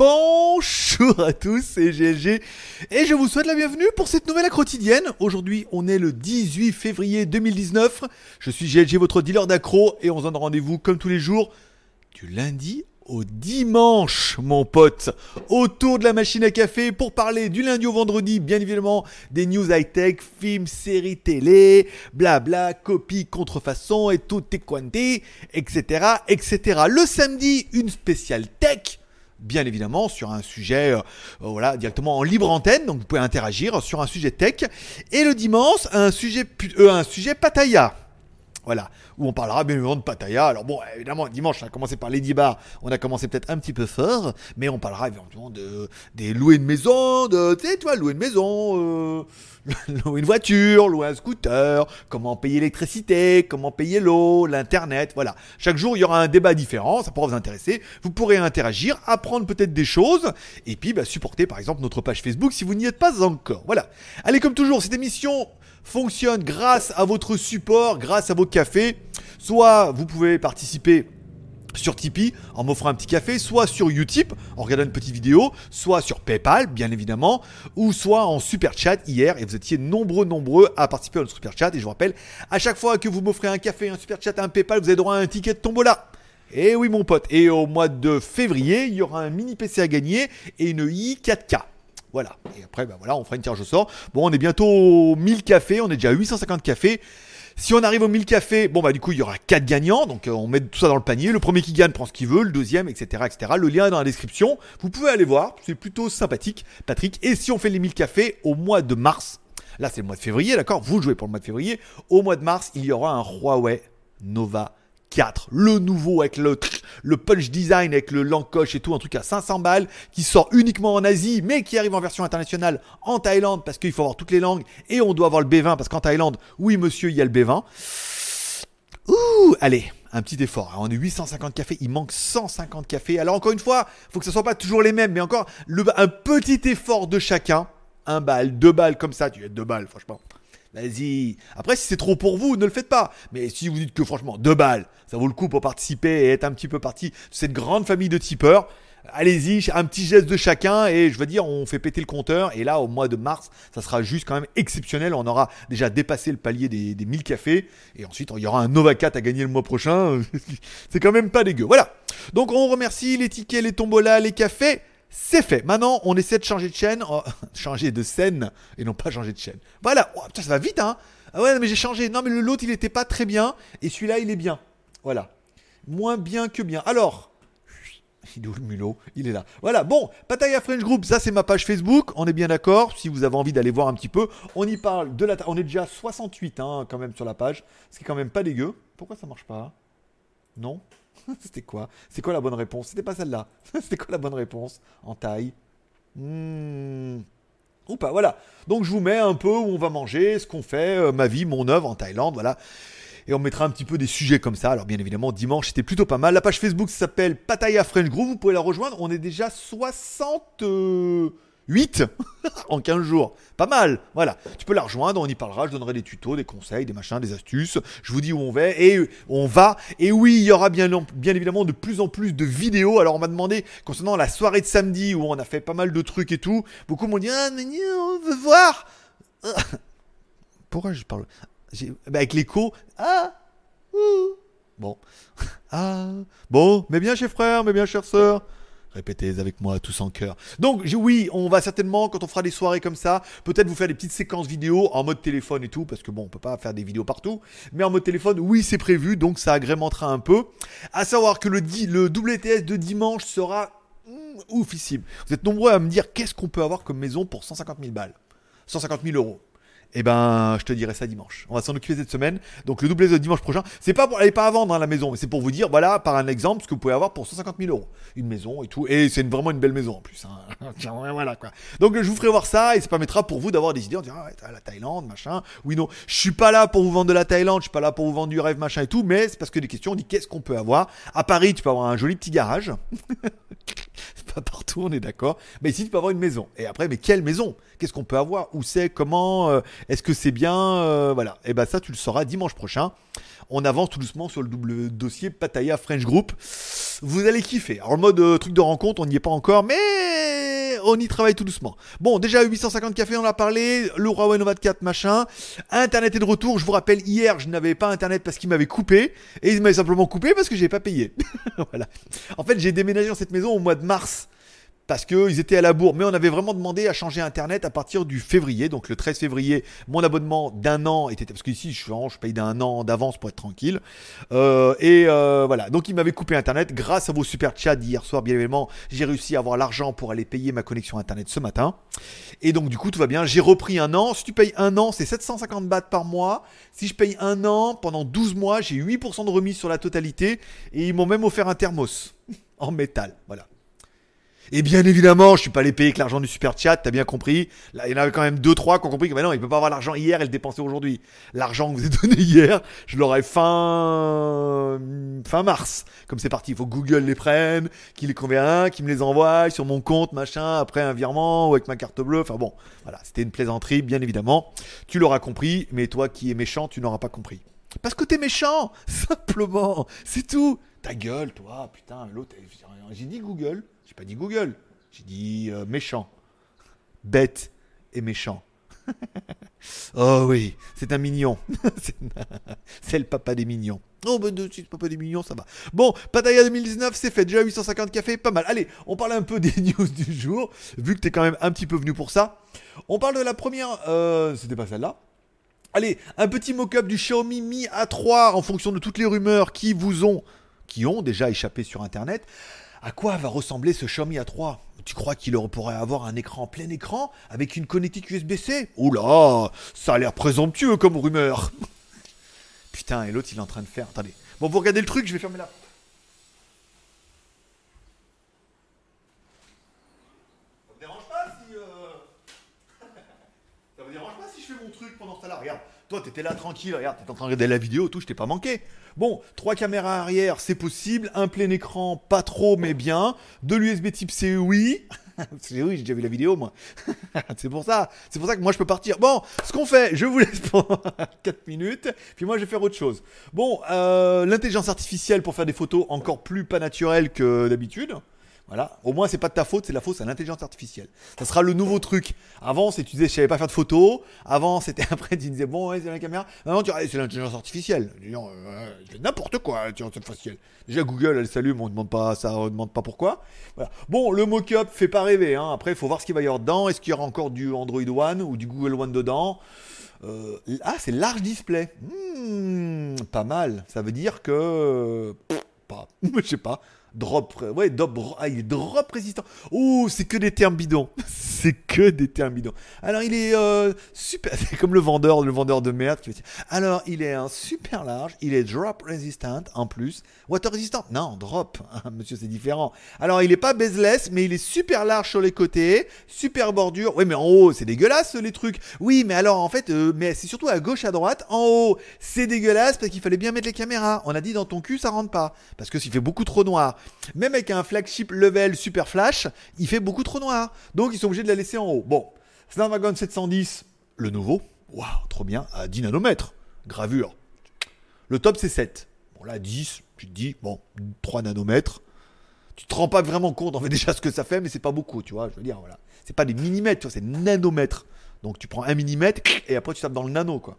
Bonjour à tous, c'est GLG et je vous souhaite la bienvenue pour cette nouvelle quotidienne. Aujourd'hui, on est le 18 février 2019. Je suis GLG, votre dealer d'accro et on se donne rendez-vous comme tous les jours du lundi au dimanche, mon pote, autour de la machine à café pour parler du lundi au vendredi, bien évidemment, des news high-tech, films, séries télé, blabla, copies, contrefaçons et tout est quanti, etc., etc. Le samedi, une spéciale tech bien évidemment sur un sujet euh, voilà directement en libre antenne donc vous pouvez interagir sur un sujet tech et le dimanche un sujet euh, un sujet pataya voilà, où on parlera bien évidemment de Pattaya. Alors bon, évidemment, dimanche, on a commencé par Lady Bar, on a commencé peut-être un petit peu fort, mais on parlera éventuellement de, des louer une maison, de, tu sais, louer une maison, euh, louer une voiture, louer un scooter, comment payer l'électricité, comment payer l'eau, l'internet, voilà. Chaque jour, il y aura un débat différent, ça pourra vous intéresser. Vous pourrez interagir, apprendre peut-être des choses, et puis bah, supporter par exemple notre page Facebook si vous n'y êtes pas encore. Voilà. Allez, comme toujours, cette émission fonctionne grâce à votre support, grâce à vos cafés. Soit vous pouvez participer sur Tipeee en m'offrant un petit café, soit sur Utip en regardant une petite vidéo, soit sur PayPal bien évidemment, ou soit en super chat hier et vous étiez nombreux nombreux à participer à notre super chat et je vous rappelle à chaque fois que vous m'offrez un café, un super chat, un PayPal, vous avez droit à un ticket de tombola. Et oui mon pote, et au mois de février, il y aura un mini PC à gagner et une i 4K. Voilà. Et après, bah voilà, on fera une tirage au sort. Bon, on est bientôt aux 1000 cafés, on est déjà à 850 cafés. Si on arrive aux 1000 cafés, bon bah du coup il y aura 4 gagnants, donc euh, on met tout ça dans le panier. Le premier qui gagne prend ce qu'il veut, le deuxième, etc., etc. Le lien est dans la description. Vous pouvez aller voir, c'est plutôt sympathique, Patrick. Et si on fait les 1000 cafés au mois de mars, là c'est le mois de février, d'accord? Vous jouez pour le mois de février. Au mois de mars, il y aura un Huawei Nova 4, le nouveau avec le, le punch design, avec le lancoche et tout, un truc à 500 balles, qui sort uniquement en Asie, mais qui arrive en version internationale en Thaïlande, parce qu'il faut avoir toutes les langues, et on doit avoir le B20, parce qu'en Thaïlande, oui monsieur, il y a le B20. Ouh, allez, un petit effort. On est 850 cafés, il manque 150 cafés. Alors encore une fois, faut que ce soit pas toujours les mêmes, mais encore un petit effort de chacun. Un balle, deux balles comme ça, tu es deux balles, franchement. Vas-y. Après, si c'est trop pour vous, ne le faites pas. Mais si vous dites que franchement, deux balles, ça vaut le coup pour participer et être un petit peu partie de cette grande famille de tipeurs, allez-y, un petit geste de chacun et je veux dire, on fait péter le compteur. Et là, au mois de mars, ça sera juste quand même exceptionnel. On aura déjà dépassé le palier des, des 1000 cafés. Et ensuite, il y aura un Nova 4 à gagner le mois prochain. c'est quand même pas dégueu. Voilà. Donc, on remercie les tickets, les tombolas, les cafés. C'est fait. Maintenant, on essaie de changer de chaîne, oh, changer de scène et non pas changer de chaîne. Voilà. Oh, ça va vite, hein. Ah ouais, mais j'ai changé. Non, mais le l'autre, il était pas très bien et celui-là, il est bien. Voilà. Moins bien que bien. Alors, il est où le mulot Il est là. Voilà, bon, Pataya French Group, ça c'est ma page Facebook, on est bien d'accord. Si vous avez envie d'aller voir un petit peu, on y parle de la. On est déjà 68 hein, quand même sur la page, ce qui est quand même pas dégueu. Pourquoi ça marche pas? Non? C'était quoi? C'est quoi la bonne réponse? C'était pas celle-là. C'était quoi la bonne réponse? En taille? Hmm. Ou pas, voilà. Donc je vous mets un peu où on va manger, ce qu'on fait, euh, ma vie, mon œuvre en Thaïlande, voilà. Et on mettra un petit peu des sujets comme ça. Alors bien évidemment, dimanche, c'était plutôt pas mal. La page Facebook s'appelle Pattaya French Group. Vous pouvez la rejoindre. On est déjà 68 en 15 jours. Pas mal. Voilà. Tu peux la rejoindre. On y parlera. Je donnerai des tutos, des conseils, des machins, des astuces. Je vous dis où on va. Et on va. Et oui, il y aura bien, évidemment de plus en plus de vidéos. Alors on m'a demandé concernant la soirée de samedi où on a fait pas mal de trucs et tout. Beaucoup m'ont dit Ah, mais on veut voir. Pourquoi je parle? Bah, avec l'écho. Ah. Bon. Ah Bon, mais bien, chers frères, mais bien, chères sœurs. Répétez avec moi tous en cœur. Donc oui, on va certainement, quand on fera des soirées comme ça, peut-être vous faire des petites séquences vidéo en mode téléphone et tout, parce que bon, on peut pas faire des vidéos partout. Mais en mode téléphone, oui, c'est prévu, donc ça agrémentera un peu. À savoir que le, le WTS de dimanche sera mm, oufissime. Vous êtes nombreux à me dire qu'est-ce qu'on peut avoir comme maison pour 150 000 balles? 150 000 euros. Eh ben, je te dirai ça dimanche. On va s'en occuper cette semaine. Donc le double de dimanche prochain, c'est pas pour, est pas à vendre hein, la maison, mais c'est pour vous dire, voilà, par un exemple, ce que vous pouvez avoir pour 150 000 euros, une maison et tout. Et c'est vraiment une belle maison en plus. Hein. voilà quoi. Donc je vous ferai voir ça et ça permettra pour vous d'avoir des idées en disant, ah ouais, la Thaïlande, machin. Oui non, je suis pas là pour vous vendre de la Thaïlande, je suis pas là pour vous vendre du rêve machin et tout, mais c'est parce que des questions, on dit qu'est-ce qu'on peut avoir? À Paris, tu peux avoir un joli petit garage. pas partout, on est d'accord. Mais ici, tu peux avoir une maison. Et après, mais quelle maison? Qu'est-ce qu'on peut avoir? Où c'est? Comment? Euh, Est-ce que c'est bien? Euh, Voilà. Et ben ça, tu le sauras dimanche prochain. On avance tout doucement sur le double dossier Pattaya French Group. Vous allez kiffer. Alors, le mode euh, truc de rencontre, on n'y est pas encore, mais on y travaille tout doucement. Bon, déjà 850 cafés, on a parlé. Le Huawei Nova 4, machin. Internet est de retour. Je vous rappelle, hier, je n'avais pas Internet parce qu'il m'avait coupé. Et il m'avait simplement coupé parce que j'ai pas payé. voilà. En fait, j'ai déménagé dans cette maison au mois de mars parce qu'ils étaient à la bourre. Mais on avait vraiment demandé à changer Internet à partir du février. Donc le 13 février, mon abonnement d'un an était... Parce qu'ici, je, je paye d'un an d'avance pour être tranquille. Euh, et euh, voilà, donc il m'avait coupé Internet. Grâce à vos super chats d'hier soir, bien évidemment, j'ai réussi à avoir l'argent pour aller payer ma connexion Internet ce matin. Et donc du coup, tout va bien. J'ai repris un an. Si tu payes un an, c'est 750 bahts par mois. Si je paye un an, pendant 12 mois, j'ai 8% de remise sur la totalité. Et ils m'ont même offert un thermos en métal. Voilà. Et bien évidemment, je suis pas allé payer avec l'argent du super chat, t'as bien compris. Là, il y en avait quand même deux trois qui ont compris que maintenant, il peut pas avoir l'argent hier et le dépenser aujourd'hui. L'argent que vous avez donné hier, je l'aurai fin fin mars. Comme c'est parti, il faut que Google les prenne, qu'il les convienne, qu'il me les envoie sur mon compte, machin, après un virement ou avec ma carte bleue. Enfin bon, voilà, c'était une plaisanterie, bien évidemment. Tu l'auras compris, mais toi qui es méchant, tu n'auras pas compris. Parce que t'es méchant, simplement, c'est tout. Ta gueule, toi, putain, l'autre, j'ai dit Google. J'ai pas dit Google, j'ai dit euh, méchant. Bête et méchant. oh oui, c'est un mignon. c'est le papa des mignons. Oh, ben, c'est le papa des mignons, ça va. Bon, Pattaya 2019, c'est fait. Déjà 850 cafés, pas mal. Allez, on parle un peu des news du jour, vu que t'es quand même un petit peu venu pour ça. On parle de la première. Euh, C'était pas celle-là. Allez, un petit mock-up du Xiaomi Mi A3 en fonction de toutes les rumeurs qui vous ont, qui ont déjà échappé sur Internet. À quoi va ressembler ce Xiaomi A3 Tu crois qu'il pourrait avoir un écran plein écran avec une connectique USB-C Oula, ça a l'air présomptueux comme rumeur. Putain, et l'autre il est en train de faire. Attendez. Bon, vous regardez le truc, je vais fermer la. Ça vous dérange pas si. Euh, ça vous dérange pas si mon truc pendant ce temps-là Regarde. Toi, t'étais là tranquille, regarde, t'étais en train de regarder la vidéo, tout, je t'ai pas manqué. Bon, trois caméras arrière, c'est possible. Un plein écran, pas trop, mais bien. De l'USB type C, oui. oui, j'ai déjà vu la vidéo, moi. c'est pour ça. C'est pour ça que moi, je peux partir. Bon, ce qu'on fait, je vous laisse pour 4 minutes. Puis moi, je vais faire autre chose. Bon, euh, l'intelligence artificielle pour faire des photos encore plus pas naturelles que d'habitude. Voilà. Au moins, c'est pas de ta faute, c'est la faute, c'est l'intelligence artificielle. Ça sera le nouveau truc. Avant, c'est tu disais, je savais pas faire de photos. Avant, c'était après, tu disais, bon, ouais, c'est la caméra. Maintenant, tu c'est l'intelligence artificielle. Euh, c'est n'importe quoi, l'intelligence artificielle. Déjà, Google, elle s'allume, on demande pas, ça, on demande pas pourquoi. Bon, le mock-up fait pas rêver, hein. Après, il faut voir ce qu'il va y avoir dedans. Est-ce qu'il y aura encore du Android One ou du Google One dedans? Euh, ah, c'est large display. Hmm, pas mal. Ça veut dire que. pas. Je sais pas. Drop, ouais, drop, ah, il est drop résistant. Oh, c'est que des termes bidons. c'est que des termes bidons. Alors, il est euh, super. C'est comme le vendeur, le vendeur de merde qui va dire. Alors, il est un super large. Il est drop resistant en plus. Water resistant Non, drop. Monsieur, c'est différent. Alors, il est pas bezeless, mais il est super large sur les côtés, super bordure. Oui, mais en haut, c'est dégueulasse les trucs. Oui, mais alors, en fait, euh, mais c'est surtout à gauche, à droite. En haut, c'est dégueulasse parce qu'il fallait bien mettre les caméras. On a dit dans ton cul, ça rentre pas parce que s'il fait beaucoup trop noir. Même avec un flagship level super flash, il fait beaucoup trop noir. Donc ils sont obligés de la laisser en haut. Bon, Snapdragon 710, le nouveau. Waouh, trop bien, à 10 nanomètres. Gravure. Le top c'est 7. Bon là 10, tu te dis, bon, 3 nanomètres. Tu te rends pas vraiment compte en fait déjà ce que ça fait, mais c'est pas beaucoup, tu vois. Je veux dire, voilà. C'est pas des millimètres, tu vois, c'est nanomètres. Donc tu prends un millimètre et après tu tapes dans le nano, quoi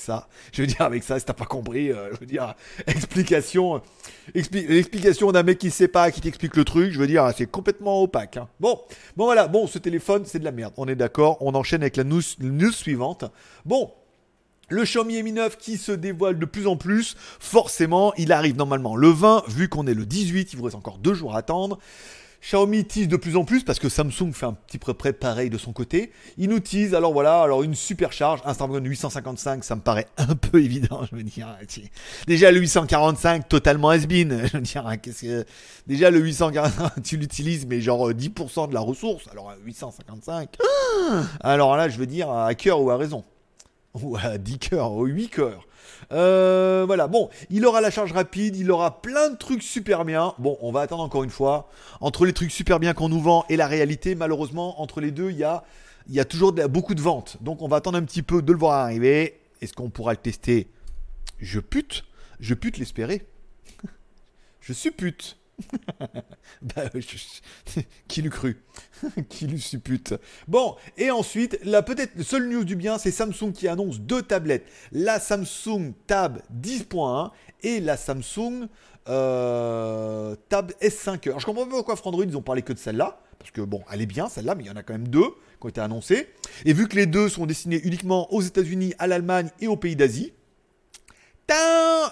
ça. Je veux dire, avec ça, si t'as pas compris, euh, je veux dire, explication, explication d'un mec qui sait pas, qui t'explique le truc, je veux dire, c'est complètement opaque. Hein. Bon, bon voilà, bon, ce téléphone, c'est de la merde. On est d'accord, on enchaîne avec la news, suivante. Bon, le Xiaomi Mi 9 qui se dévoile de plus en plus, forcément, il arrive normalement le 20, vu qu'on est le 18, il vous reste encore deux jours à attendre. Xiaomi tease de plus en plus parce que Samsung fait un petit peu près pareil de son côté. Il nous tease, alors voilà, alors une supercharge, un Snapdragon 855, ça me paraît un peu évident, je veux dire. Déjà le 845, totalement has-been, je veux dire, qu'est-ce que... Déjà le 845, tu l'utilises, mais genre 10% de la ressource, alors 855. Alors là, je veux dire, à cœur ou à raison? Ou à 10 cœurs, ou 8 cœurs. Euh, voilà, bon, il aura la charge rapide, il aura plein de trucs super bien. Bon, on va attendre encore une fois. Entre les trucs super bien qu'on nous vend et la réalité, malheureusement, entre les deux, il y a, il y a toujours beaucoup de ventes. Donc on va attendre un petit peu de le voir arriver. Est-ce qu'on pourra le tester? Je pute, je pute l'espérer. je suppute. bah, qui l'eût cru Qui l'eût suppute Bon, et ensuite, la peut-être seule news du bien, c'est Samsung qui annonce deux tablettes. La Samsung Tab 10.1 et la Samsung euh, Tab S5. Alors je comprends pas pourquoi Frandroid, ils ont parlé que de celle-là. Parce que bon, elle est bien celle-là, mais il y en a quand même deux qui ont été annoncées. Et vu que les deux sont destinés uniquement aux États-Unis, à l'Allemagne et aux pays d'Asie,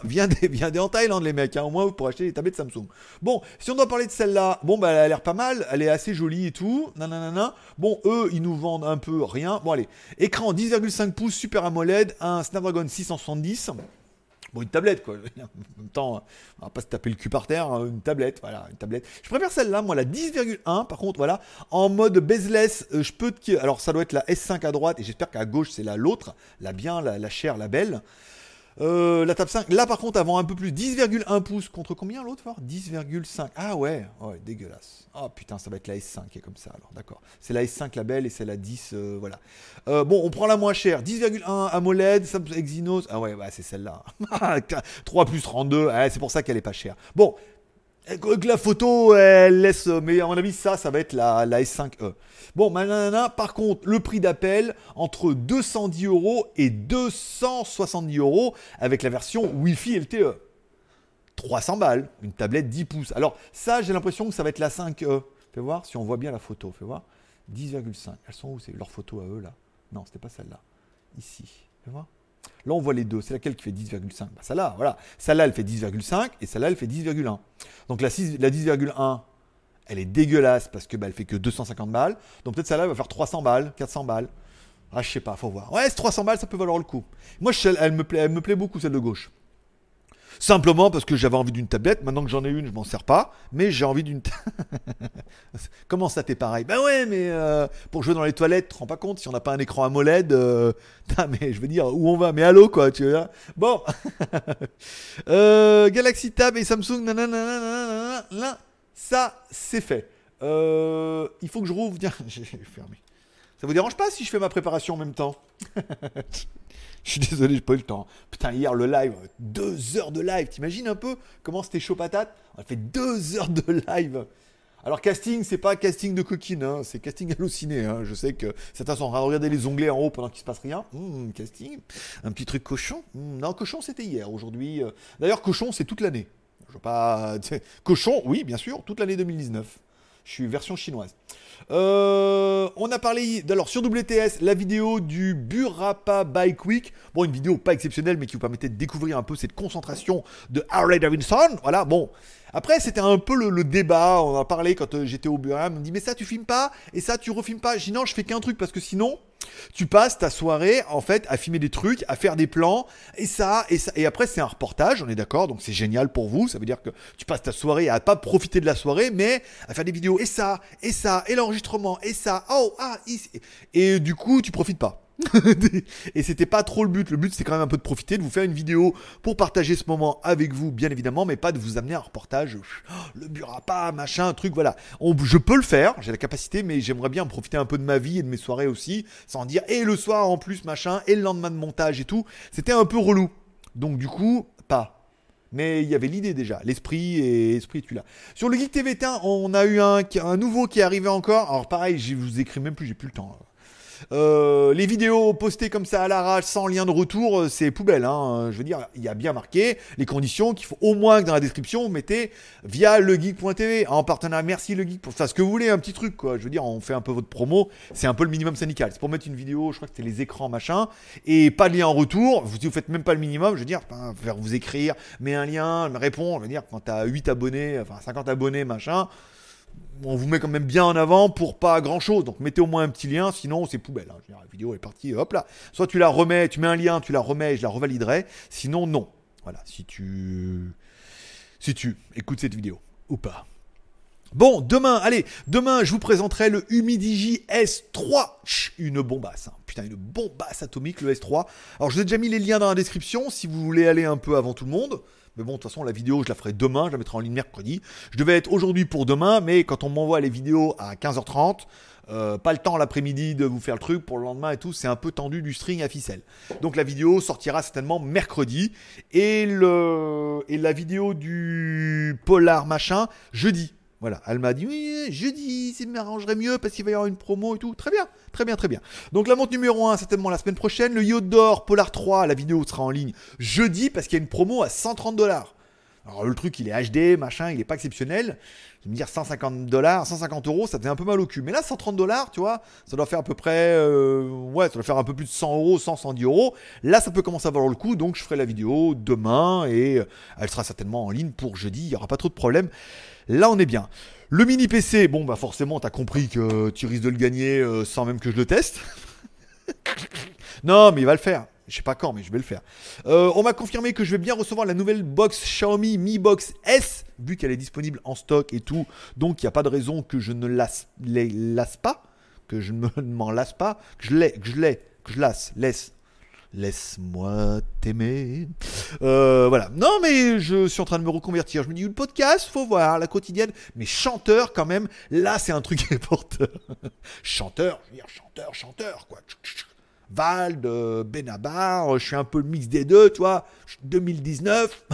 Viens des, des en Thaïlande les mecs, hein, au moins pour acheter les tablettes Samsung. Bon, si on doit parler de celle-là, bon bah elle a l'air pas mal, elle est assez jolie et tout, nanana. Bon, eux ils nous vendent un peu rien. Bon allez, écran 10,5 pouces Super AMOLED, un Snapdragon 670. Bon, une tablette, quoi. En même temps, on va pas se taper le cul par terre, hein, une tablette, voilà, une tablette. Je préfère celle-là, moi, la 10,1, par contre, voilà, en mode bezeless, euh, je peux... Alors, ça doit être la S5 à droite, et j'espère qu'à gauche, c'est la l'autre, la bien, la, la chère, la belle. Euh, la table 5, là par contre, avant un peu plus, 10,1 pouces contre combien l'autre 10,5. Ah ouais, ouais, dégueulasse. Oh putain, ça va être la S5 qui est comme ça alors, d'accord. C'est la S5 la belle et c'est la 10, euh, voilà. Euh, bon, on prend la moins chère, 10,1 AMOLED, Exynos. Ah ouais, bah, c'est celle-là. 3 plus 32, c'est pour ça qu'elle est pas chère. Bon, la photo, elle laisse. Mais à mon avis, ça, ça va être la, la S5e. Bon, manana, par contre, le prix d'appel entre 210 euros et 270 euros avec la version Wi-Fi LTE. 300 balles, une tablette 10 pouces. Alors, ça, j'ai l'impression que ça va être la 5e. Fais voir si on voit bien la photo. Fais voir. 10,5. Elles sont où C'est leur photo à eux, là? Non, c'était pas celle-là. Ici. Fais voir. Là, on voit les deux. C'est laquelle qui fait 10,5 bah, Celle-là, voilà. Celle-là, elle fait 10,5 et celle-là, elle fait 10,1. Donc la, la 10,1, elle est dégueulasse parce que bah, elle fait que 250 balles. Donc peut-être celle-là, elle va faire 300 balles, 400 balles. Ah, je sais pas, faut voir. Ouais, c'est 300 balles, ça peut valoir le coup. Moi, elle, me plaît, elle me plaît beaucoup, celle de gauche. Simplement parce que j'avais envie d'une tablette. Maintenant que j'en ai une, je m'en sers pas. Mais j'ai envie d'une. Comment ça, t'es pareil? Ben ouais, mais euh, pour jouer dans les toilettes, tu te rends pas compte si on n'a pas un écran AMOLED. Euh... mais je veux dire, où on va? Mais allô, quoi, tu vois? Bon. euh, Galaxy Tab et Samsung, nanana, ça, c'est fait. Il faut que je rouvre. Tiens, j'ai fermé. Ça vous dérange pas si je fais ma préparation en même temps Je suis désolé, j'ai pas eu le temps. Putain, hier le live, deux heures de live. T'imagines un peu comment c'était chaud patate? On a fait deux heures de live. Alors casting, c'est pas casting de coquine, hein, c'est casting halluciné. Hein. Je sais que certains sont en train de regarder les onglets en haut pendant qu'il se passe rien. Mmh, casting, un petit truc cochon. Mmh, non, cochon c'était hier. Aujourd'hui, euh, d'ailleurs cochon c'est toute l'année. Je veux pas. Cochon, oui, bien sûr, toute l'année 2019. Je suis version chinoise. Euh, on a parlé, alors sur WTS, la vidéo du Burapa Bike Week. Bon, une vidéo pas exceptionnelle, mais qui vous permettait de découvrir un peu cette concentration de Harley Davidson. Voilà, bon. Après, c'était un peu le, débat. On en a parlé quand euh, j'étais au bureau. On me dit, mais ça, tu filmes pas? Et ça, tu refilmes pas? Je dis, non, je fais qu'un truc parce que sinon, tu passes ta soirée en fait à filmer des trucs, à faire des plans, et ça, et ça, et après c'est un reportage, on est d'accord, donc c'est génial pour vous. Ça veut dire que tu passes ta soirée à pas profiter de la soirée, mais à faire des vidéos, et ça, et ça, et l'enregistrement, et ça, oh, ah, et du coup tu profites pas. et c'était pas trop le but. Le but, c'est quand même un peu de profiter, de vous faire une vidéo pour partager ce moment avec vous, bien évidemment, mais pas de vous amener un reportage, oh, le burapa, machin, truc, voilà. je peux le faire, j'ai la capacité, mais j'aimerais bien profiter un peu de ma vie et de mes soirées aussi, sans dire, et le soir en plus, machin, et le lendemain de montage et tout. C'était un peu relou. Donc, du coup, pas. Mais il y avait l'idée déjà, l'esprit et l'esprit tu l'as. Sur le Geek TV, on a eu un, un nouveau qui est arrivé encore. Alors pareil, je vous écris même plus, j'ai plus le temps. Euh, les vidéos postées comme ça à l'arrache sans lien de retour, euh, c'est poubelle. Hein. Je veux dire, il y a bien marqué les conditions qu'il faut au moins que dans la description, vous mettez via legeek.tv en partenariat. Merci le geek pour faire ce que vous voulez, un petit truc quoi. Je veux dire, on fait un peu votre promo. C'est un peu le minimum syndical. C'est pour mettre une vidéo, je crois que c'est les écrans machin, et pas de lien en retour. Vous, vous faites même pas le minimum. Je veux dire, vous écrire, mets un lien, me répondre. Je veux dire, quand t'as 8 abonnés, enfin 50 abonnés machin on vous met quand même bien en avant pour pas grand chose. Donc mettez au moins un petit lien, sinon c'est poubelle. hein. La vidéo est partie, hop là. Soit tu la remets, tu mets un lien, tu la remets, je la revaliderai. Sinon, non. Voilà, si tu. Si tu écoutes cette vidéo ou pas. Bon, demain, allez, demain, je vous présenterai le Humidigi S3. Chut, Une bombasse. hein. Putain, une bombasse atomique, le S3. Alors, je vous ai déjà mis les liens dans la description si vous voulez aller un peu avant tout le monde. Mais bon, de toute façon, la vidéo, je la ferai demain. Je la mettrai en ligne mercredi. Je devais être aujourd'hui pour demain, mais quand on m'envoie les vidéos à 15h30, euh, pas le temps l'après-midi de vous faire le truc pour le lendemain et tout. C'est un peu tendu du string à ficelle. Donc, la vidéo sortira certainement mercredi. Et, le, et la vidéo du polar machin, jeudi. Voilà, elle m'a dit oui, jeudi, ça m'arrangerait mieux parce qu'il va y avoir une promo et tout. Très bien, très bien, très bien. Donc la montre numéro 1, certainement la semaine prochaine. Le yacht d'or Polar 3, la vidéo sera en ligne jeudi parce qu'il y a une promo à 130 dollars. Alors le truc, il est HD, machin, il est pas exceptionnel. Je vais me dire 150 dollars, 150 euros, ça faisait un peu mal au cul. Mais là, 130 dollars, tu vois, ça doit faire à peu près, euh, ouais, ça doit faire un peu plus de 100 euros, 100, 110 euros. Là, ça peut commencer à valoir le coup, donc je ferai la vidéo demain et euh, elle sera certainement en ligne pour jeudi. Il y aura pas trop de problème. Là, on est bien. Le mini PC, bon, bah forcément, t'as compris que tu risques de le gagner euh, sans même que je le teste. non, mais il va le faire. Je sais pas quand, mais je vais le faire. Euh, on m'a confirmé que je vais bien recevoir la nouvelle box Xiaomi Mi Box S, vu qu'elle est disponible en stock et tout. Donc il n'y a pas de raison que je ne lasse, les lasse pas, que je ne me- ne m'en lasse pas, que je l'ai, que je l'ai, que je lasse, laisse. Laisse-moi t'aimer. Euh, voilà. Non, mais je suis en train de me reconvertir. Je me dis, le podcast, faut voir, la quotidienne. Mais chanteur, quand même, là, c'est un truc qui est porteur. chanteur, je veux dire, chanteur, chanteur, quoi. Vald, euh, Benabar, je suis un peu le mix des deux, tu vois. 2019.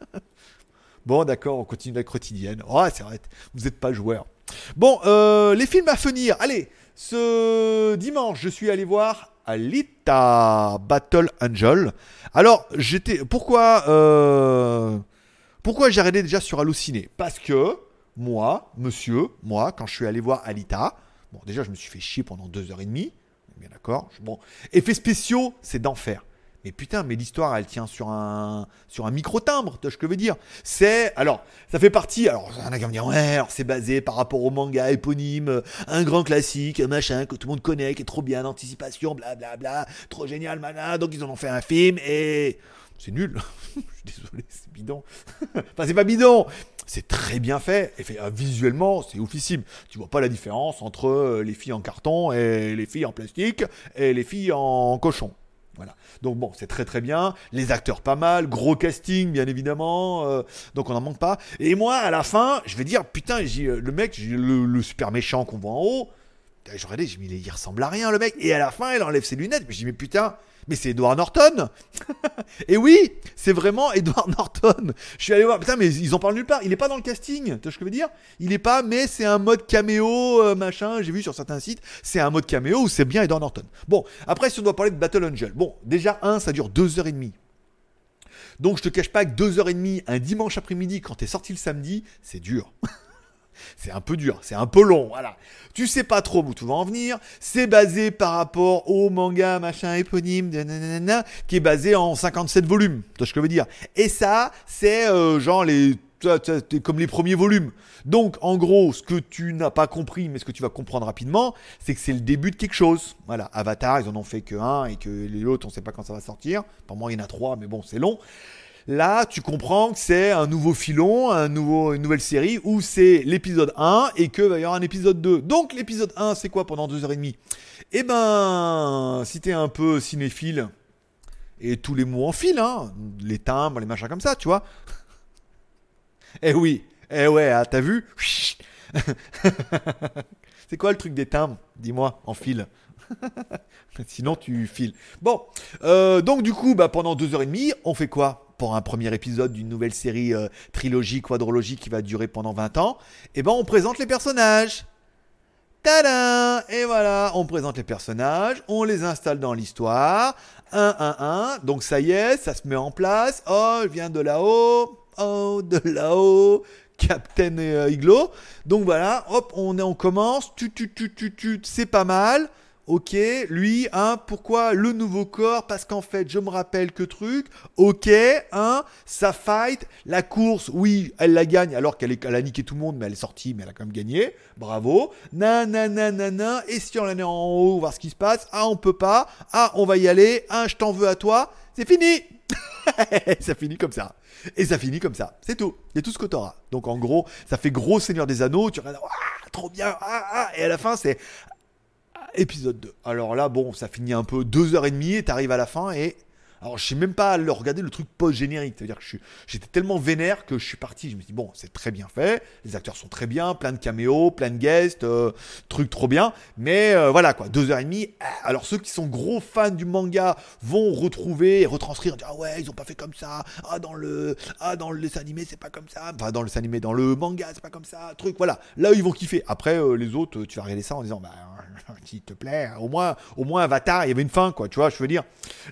bon, d'accord, on continue la quotidienne. Oh, c'est vrai, vous n'êtes pas joueur. Bon, euh, les films à venir. Allez, ce dimanche, je suis allé voir Alita Battle Angel. Alors, j'étais. Pourquoi. euh, Pourquoi j'ai arrêté déjà sur Allociné? Parce que, moi, monsieur, moi, quand je suis allé voir Alita, bon, déjà, je me suis fait chier pendant deux heures et demie. Bien d'accord. Bon, effets spéciaux, c'est d'enfer. Mais putain, mais l'histoire, elle tient sur un, sur un micro-timbre, tu vois ce que je veux dire? C'est, alors, ça fait partie, alors, il y en a qui vont me dire, ouais, alors c'est basé par rapport au manga éponyme, euh, un grand classique, machin, que tout le monde connaît, qui est trop bien, d'anticipation, blablabla, trop génial, mana, donc ils en ont fait un film, et c'est nul. je suis désolé, c'est bidon. enfin, c'est pas bidon, c'est très bien fait, et euh, visuellement, c'est oufissime. Tu vois pas la différence entre euh, les filles en carton et les filles en plastique et les filles en cochon. Voilà. Donc bon, c'est très très bien. Les acteurs pas mal, gros casting bien évidemment. euh, donc on n'en manque pas. Et moi, à la fin, je vais dire putain, le mec, le, super méchant qu'on voit en haut. Je j'ai mis, il ressemble à rien le mec. Et à la fin, il enlève ses lunettes. Mais j'ai dit mais putain, mais c'est Edward Norton. Et oui, c'est vraiment Edward Norton. Je suis allé voir, putain, mais ils en parlent nulle part. Il est pas dans le casting, tu vois ce que je veux dire? Il est pas, mais c'est un mode caméo, euh, machin. J'ai vu sur certains sites, c'est un mode caméo où c'est bien Edward Norton. Bon, après, si on doit parler de Battle Angel, bon, déjà, un, ça dure deux heures et demie. Donc, je te cache pas que deux heures et demie, un dimanche après-midi, quand t'es sorti le samedi, c'est dur. C'est un peu dur, c'est un peu long, voilà. Tu sais pas trop où tu vas en venir. C'est basé par rapport au manga machin éponyme, qui est basé en 57 volumes. Tu vois ce que je veux dire? Et ça, c'est euh, genre les comme les premiers volumes. Donc, en gros, ce que tu n'as pas compris, mais ce que tu vas comprendre rapidement, c'est que c'est le début de quelque chose. Voilà, Avatar, ils en ont fait que un et que les autres, on sait pas quand ça va sortir. Pour moi, il y en a trois, mais bon, c'est long. Là, tu comprends que c'est un nouveau filon, un nouveau, une nouvelle série où c'est l'épisode 1 et que va y avoir un épisode 2. Donc l'épisode 1, c'est quoi pendant 2h30 Eh ben, si t'es un peu cinéphile, et tous les mots en fil, hein, les timbres, les machins comme ça, tu vois. Eh oui, eh ouais, ah, t'as vu? C'est quoi le truc des timbres? Dis-moi, en fil. Sinon, tu files. Bon, euh, donc du coup, bah, pendant deux heures et demie, on fait quoi pour un premier épisode d'une nouvelle série euh, trilogie, quadrologie qui va durer pendant 20 ans? Eh ben, on présente les personnages. Tadam Et voilà, on présente les personnages, on les installe dans l'histoire. Un, un, un. Donc ça y est, ça se met en place. Oh, je viens de là-haut. Oh, de là-haut. Captain euh, Iglo. Donc voilà, hop, on, on commence. Tu, tu, tu, tu, tu, c'est pas mal. Ok. Lui, hein, pourquoi le nouveau corps? Parce qu'en fait, je me rappelle que truc, ok, hein, ça fight, la course, oui, elle la gagne alors qu'elle a niqué tout le monde, mais elle est sortie, mais elle a quand même gagné, bravo. Nanana, et si on en est en haut, voir ce qui se passe, ah, on peut pas, ah, on va y aller, ah, je t'en veux à toi, c'est fini ça finit comme ça. Et ça finit comme ça. C'est tout. Il y a tout ce que t'auras. Donc en gros, ça fait gros Seigneur des Anneaux. Tu regardes, trop bien. Ah, ah, et à la fin, c'est épisode 2. Alors là, bon, ça finit un peu 2h30 et t'arrives à la fin et alors, je sais même pas le regarder le truc post-générique. C'est-à-dire que j'étais tellement vénère que je suis parti. Je me suis dit, bon, c'est très bien fait. Les acteurs sont très bien. Plein de caméos, plein de guests. Euh, truc trop bien. Mais euh, voilà, quoi. Deux heures et demie. Ah, alors, ceux qui sont gros fans du manga vont retrouver et retranscrire. Dire, ah ouais, ils ont pas fait comme ça. Ah, dans le, ah, dans le dessin animé, c'est pas comme ça. Enfin, dans le dessin animé, dans le manga, c'est pas comme ça. Truc, voilà. Là, ils vont kiffer. Après, euh, les autres, tu vas regarder ça en disant, bah, s'il te plaît, au moins, au moins Avatar, il y avait une fin, quoi. Tu vois, je veux dire.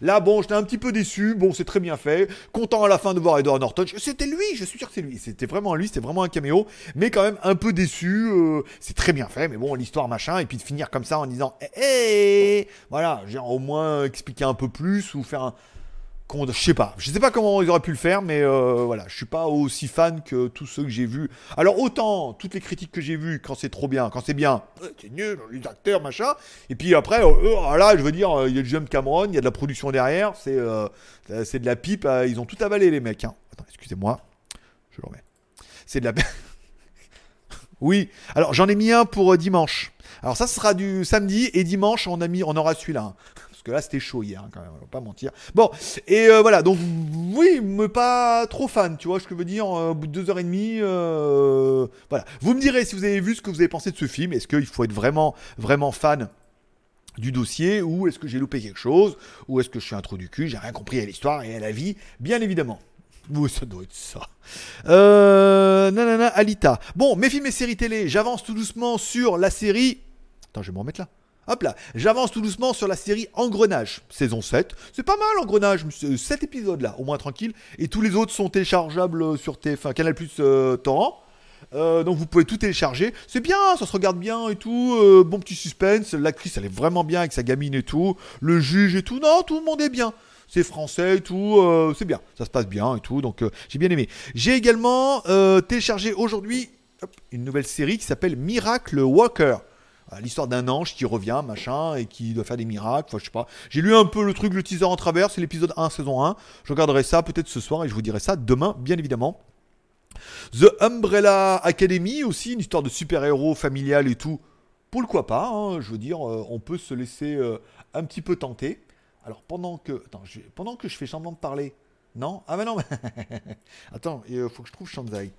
Là, bon, j'étais un petit peu déçu. Bon, c'est très bien fait. Content à la fin de voir Edward Norton. C'était lui, je suis sûr que c'est lui. C'était vraiment lui, c'était vraiment un caméo. Mais quand même un peu déçu. Euh, c'est très bien fait, mais bon, l'histoire machin. Et puis de finir comme ça en disant, hé, eh, voilà, j'ai au moins expliquer un peu plus ou faire un je sais pas, je sais pas comment ils auraient pu le faire, mais euh, voilà, je suis pas aussi fan que tous ceux que j'ai vus. Alors autant toutes les critiques que j'ai vues, quand c'est trop bien, quand c'est bien, c'est nul, les acteurs machin. Et puis après, euh, euh, là, je veux dire, il y a du Cameron, il y a de la production derrière, c'est c'est de la pipe, ils ont tout avalé les mecs. Hein. Excusez-moi, je le remets. C'est de la. oui, alors j'en ai mis un pour dimanche. Alors ça sera du samedi et dimanche on a mis, on aura celui-là. Hein là c'était chaud hier hein, quand même, on va pas mentir. Bon, et euh, voilà, donc oui, mais pas trop fan, tu vois ce que je veux dire, euh, au bout de deux heures et demie, euh, voilà. Vous me direz si vous avez vu ce que vous avez pensé de ce film, est-ce qu'il faut être vraiment, vraiment fan du dossier, ou est-ce que j'ai loupé quelque chose, ou est-ce que je suis un trou du cul, j'ai rien compris à l'histoire et à la vie, bien évidemment. Oui, ça doit être ça. Nanana, Alita. Bon, mes films et séries télé, j'avance tout doucement sur la série. Attends, je vais me remettre là. Hop là, j'avance tout doucement sur la série Engrenage, saison 7. C'est pas mal Engrenage, 7 épisodes là, au moins tranquille. Et tous les autres sont téléchargeables euh, sur TF1, Canal Plus euh, Torrent. Euh, donc vous pouvez tout télécharger. C'est bien, ça se regarde bien et tout. bon petit suspense. L'actrice elle est vraiment bien avec sa gamine et tout. Le juge et tout. Non, tout le monde est bien. C'est français et tout. c'est bien. Ça se passe bien et tout. Donc j'ai bien aimé. J'ai également téléchargé aujourd'hui une nouvelle série qui s'appelle Miracle Walker l'histoire d'un ange qui revient, machin, et qui doit faire des miracles. Je sais pas. J'ai lu un peu le truc, le teaser en travers, c'est l'épisode 1, saison 1. Je regarderai ça peut-être ce soir et je vous dirai ça demain, bien évidemment. The Umbrella Academy aussi, une histoire de super-héros familial et tout. Pourquoi pas, hein, je veux dire, euh, on peut se laisser euh, un petit peu tenter. Alors pendant que, je fais semblant de parler, non? Ah bah non, attends, il faut que je trouve Shanzai.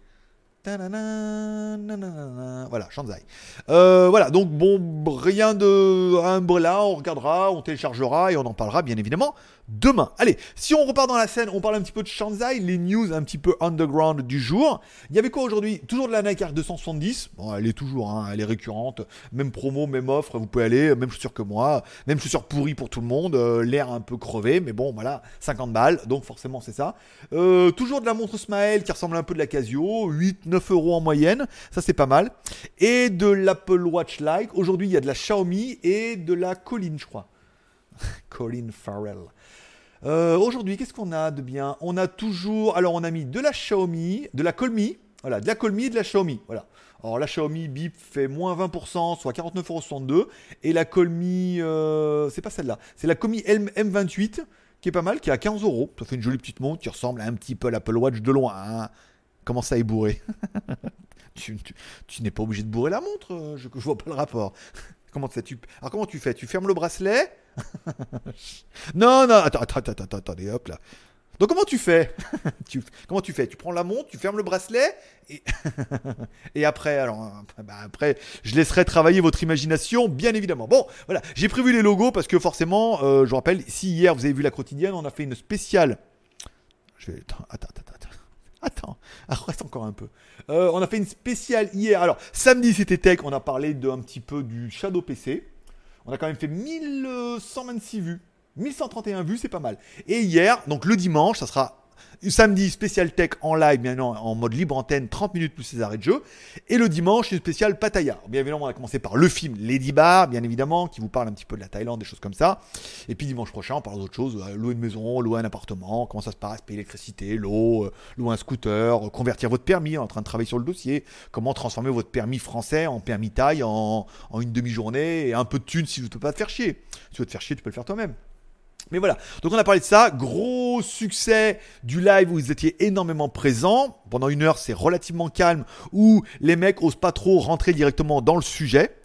Voilà, Shanzai. Euh, voilà, donc bon, rien de Umbrella, on regardera, on téléchargera et on en parlera bien évidemment demain. Allez, si on repart dans la scène, on parle un petit peu de Shanzai, les news un petit peu underground du jour. Il y avait quoi aujourd'hui? Toujours de la Nike Air 270. Bon, elle est toujours, hein, elle est récurrente. Même promo, même offre, vous pouvez aller, même chaussures que moi, même chaussures pourries pour tout le monde, euh, l'air un peu crevé, mais bon, voilà, 50 balles, donc forcément c'est ça. Euh, toujours de la montre Smile qui ressemble un peu de la Casio, 8-9 euros en moyenne, ça c'est pas mal. Et de l'Apple Watch Lite. Aujourd'hui, il y a de la Xiaomi et de la Colin, je crois. Colin Farrell. Euh, aujourd'hui, qu'est-ce qu'on a de bien? On a toujours. Alors, on a mis de la Xiaomi, de la Colmi. Voilà, de la Colmi et de la Xiaomi. Voilà. Alors, la Xiaomi Bip fait moins 20%, soit 49,62€. Et la Colmi, euh, c'est pas celle-là. C'est la Colmi M28, qui est pas mal, qui est à 15 euros. Ça fait une jolie petite montre qui ressemble un petit peu à l'Apple Watch de loin. Hein. Comment ça est bourré? Tu, n'es pas obligé de bourrer la montre, euh, je, je vois pas le rapport. comment, ça, tu, alors, comment tu fais? Tu fermes le bracelet non, non, attends, attends, attends, attends, attendez, hop là. Donc comment tu fais tu, Comment tu fais? Tu prends la montre, tu fermes le bracelet et, et après, alors bah après, je laisserai travailler votre imagination, bien évidemment. Bon, voilà, j'ai prévu les logos parce que forcément, euh, je vous rappelle, si hier vous avez vu la quotidienne, on a fait une spéciale. Je vais attends, attends, attends, attends. Attends, reste encore un peu. Euh, on a fait une spéciale hier. Alors, samedi c'était tech, on a parlé d'un petit peu du Shadow PC. On a quand même fait 1126 vues. 1131 vues, c'est pas mal. Et hier, donc le dimanche, ça sera Samedi, spécial tech en live, bien évidemment, en mode libre antenne, 30 minutes plus les arrêts de jeu. Et le dimanche, une spéciale Pattaya. Bien évidemment, on a commencé par le film Lady Bar, bien évidemment, qui vous parle un petit peu de la Thaïlande, des choses comme ça. Et puis dimanche prochain, on parle d'autres choses, euh, louer une maison, louer un appartement, comment ça se passe, payer l'électricité, l'eau, euh, louer un scooter, euh, convertir votre permis, en train de travailler sur le dossier, comment transformer votre permis français en permis Thaï en, une demi-journée et un peu de thunes si vous ne peux pas te faire chier. Si tu veux te faire chier, tu peux le faire toi-même. Mais voilà, donc on a parlé de ça, gros succès du live où vous étiez énormément présents. Pendant une heure, c'est relativement calme, où les mecs osent pas trop rentrer directement dans le sujet.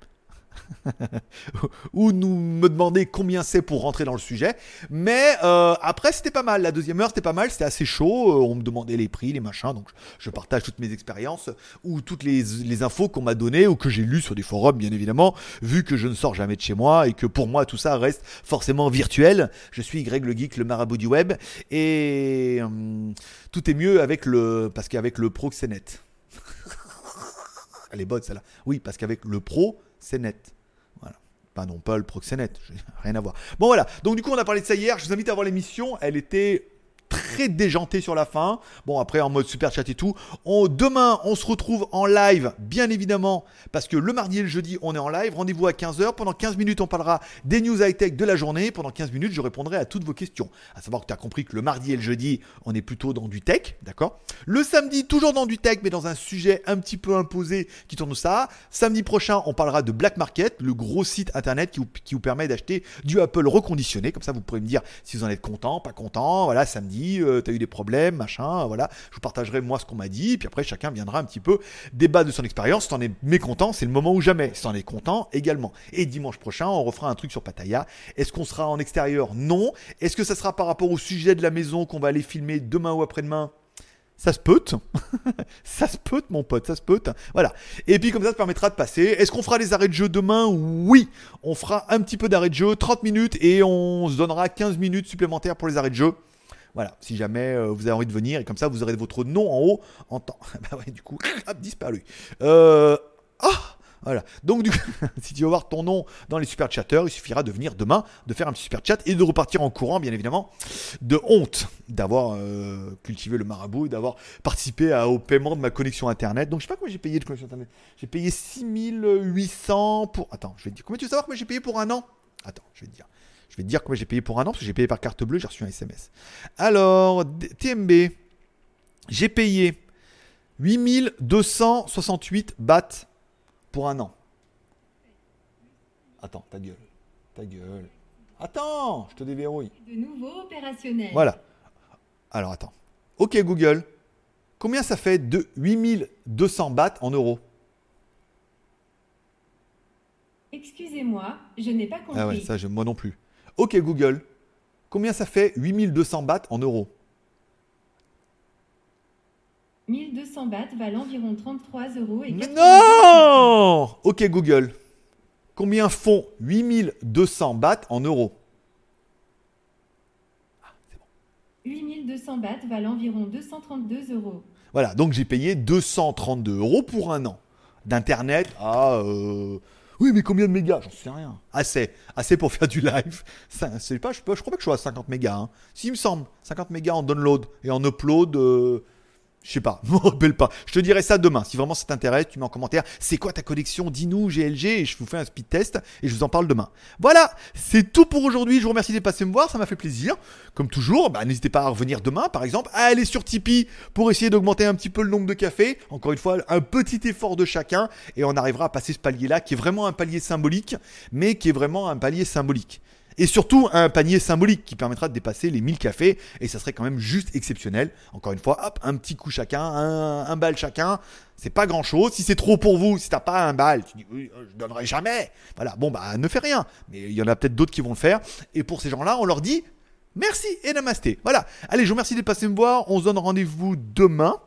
Ou nous me demander combien c'est pour rentrer dans le sujet. Mais euh, après, c'était pas mal. La deuxième heure, c'était pas mal. C'était assez chaud. Euh, on me demandait les prix, les machins. Donc, je partage toutes mes expériences ou toutes les, infos qu'on m'a données ou que j'ai lues sur des forums, bien évidemment, vu que je ne sors jamais de chez moi et que pour moi, tout ça reste forcément virtuel. Je suis Greg le Geek, le marabout du web. Et hum, tout est mieux avec le. Parce qu'avec le Pro, c'est net. Elle est bonne, celle-là. Oui, parce qu'avec le Pro, c'est net. Voilà. Pas non pas le proxénète, rien à voir. Bon voilà, donc du coup on a parlé de ça hier, je vous invite à voir l'émission, elle était très déjantée sur la fin. Bon après en mode super chat et tout. On, demain on se retrouve en live, bien évidemment, parce que le mardi et le jeudi on est en live. Rendez-vous à 15h. Pendant 15 minutes on parlera des news high-tech de la journée. Pendant 15 minutes je répondrai à toutes vos questions. À savoir que tu as compris que le mardi et le jeudi on est plutôt dans du tech, d'accord? Le samedi toujours dans du tech mais dans un sujet un petit peu imposé qui tourne ça. Samedi prochain on parlera de Black Market, le gros site internet qui vous, qui vous permet d'acheter du Apple reconditionné. Comme ça vous pourrez me dire si vous en êtes content, pas content. Voilà, samedi, euh, t'as eu des problèmes, machin, voilà. Je vous partagerai moi ce qu'on m'a dit, puis après chacun viendra un petit peu débattre de son expérience. T'en es mécontent, c'est le moment ou jamais. T'en es content, également. Et dimanche prochain, on refera un truc sur Pattaya. Est-ce qu'on sera en extérieur? Non. Est-ce que ça sera par rapport au sujet de la maison qu'on va aller filmer demain ou après-demain? Ça se peut, ça se peut, mon pote, ça se peut. Voilà. Et puis comme ça, ça permettra de passer. Est-ce qu'on fera les arrêts de jeu demain? Oui, on fera un petit peu d'arrêt de jeu, 30 minutes, et on se donnera 15 minutes supplémentaires pour les arrêts de jeu. Voilà, si jamais euh, vous avez envie de venir, et comme ça, vous aurez votre nom en haut en temps. bah ouais, du coup, hop, disparu. Euh... Ah voilà. Donc, du coup, si tu veux voir ton nom dans les super chatters, il suffira de venir demain, de faire un super chat et de repartir en courant, bien évidemment, de honte d'avoir euh, cultivé le marabout et d'avoir participé au paiement de ma connexion internet. Donc, je sais pas combien j'ai payé de connexion internet. J'ai payé 6800 pour. Attends, je vais te dire. Combien tu veux savoir combien j'ai payé pour un an? Attends, je vais te dire. Je vais te dire combien j'ai payé pour un an, parce que j'ai payé par carte bleue, j'ai reçu un SMS. Alors, TMB, j'ai payé 8268 bahts pour un an. Attends, ta gueule. Ta gueule. Attends, je te déverrouille. De nouveau opérationnel. Voilà. Alors attends. Ok Google, combien ça fait de 8200 bahts en euros? Excusez-moi, je n'ai pas compris. Ah ouais, ça, je- moi non plus. Ok Google, combien ça fait 8200 bahts en euros 1200 bahts valent environ 33 euros et Mais 90 Non Ok Google, combien font 8200 bahts en euros 8200 bahts valent environ 232 euros. Voilà, donc j'ai payé 232 euros pour un an d'internet à. euh, Oui, mais combien de mégas? J'en sais rien. Assez. Assez pour faire du live. C'est pas, je crois pas que je sois à 50 mégas. Hein. Si, il me semble. 50 mégas en download et en upload. euh, Je sais pas, je me rappelle pas. Je te dirai ça demain. Si vraiment ça t'intéresse, tu mets en commentaire c'est quoi ta connexion Dis-nous GLG et je vous fais un speed test et je vous en parle demain. Voilà, c'est tout pour aujourd'hui. Je vous remercie d'être passé me voir, ça m'a fait plaisir. Comme toujours, bah, n'hésitez pas à revenir demain par exemple, à aller sur Tipeee pour essayer d'augmenter un petit peu le nombre de cafés. Encore une fois, un petit effort de chacun et on arrivera à passer ce palier-là qui est vraiment un palier symbolique, mais qui est vraiment un palier symbolique. Et surtout un panier symbolique qui permettra de dépasser les 1000 cafés et ça serait quand même juste exceptionnel. Encore une fois, hop, un petit coup chacun, un, bal chacun. C'est pas grand chose. Si c'est trop pour vous, si t'as pas un bal, tu dis oui, euh, je donnerai jamais. Voilà, bon bah ne fais rien. Mais il y en a peut-être d'autres qui vont le faire. Et pour ces gens-là, on leur dit merci et namasté. Voilà. Allez, je vous remercie d'être passé me voir. On se donne rendez-vous demain.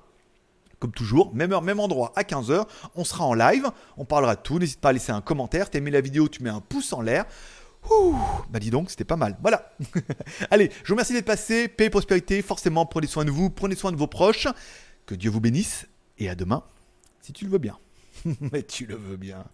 Comme toujours, même heure, même endroit, à 15h, on sera en live, on parlera de tout, n'hésite pas à laisser un commentaire, t'as aimé la vidéo, tu mets un pouce en l'air. Ouh, bah dis donc, c'était pas mal. Voilà. Allez, je vous remercie d'être passé. Paix et prospérité, forcément, prenez soin de vous, prenez soin de vos proches. Que Dieu vous bénisse et à demain, si tu le veux bien. Mais tu le veux bien.